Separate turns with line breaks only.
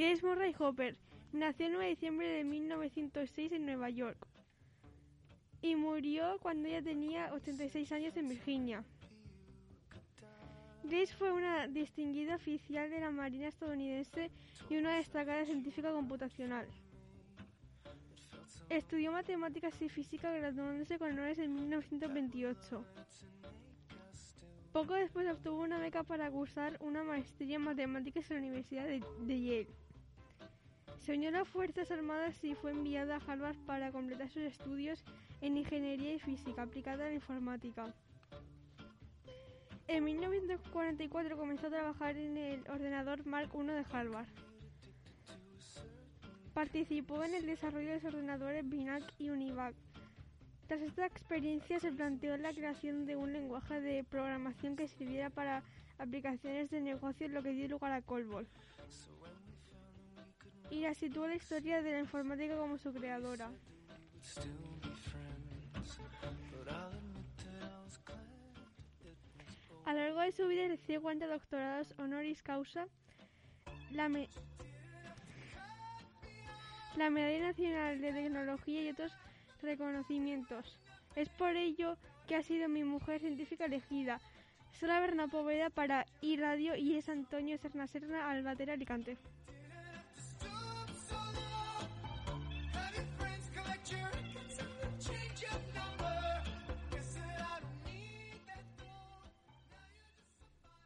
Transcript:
Grace Murray Hopper nació el 9 de diciembre de 1906 en Nueva York y murió cuando ella tenía 86 años en Virginia. Grace fue una distinguida oficial de la Marina estadounidense y una destacada científica computacional. Estudió matemáticas y física graduándose con honores en 1928. Poco después obtuvo una beca para cursar una maestría en matemáticas en la Universidad de, de Yale. Se unió a las Fuerzas Armadas y fue enviada a Harvard para completar sus estudios en Ingeniería y Física aplicada a la informática. En 1944 comenzó a trabajar en el ordenador Mark I de Harvard. Participó en el desarrollo de los ordenadores BINAC y UNIVAC. Tras esta experiencia se planteó la creación de un lenguaje de programación que sirviera para aplicaciones de negocio, lo que dio lugar a COBOL. Y la situó la historia de la informática como su creadora. A lo largo de su vida recibió 40 doctorados honoris causa, la, la Medalla Nacional de Tecnología y otros reconocimientos. Es por ello que ha sido mi mujer científica elegida. Soy la Berna Poveda para iRadio y es Antonio Serna Serna Albatera Alicante.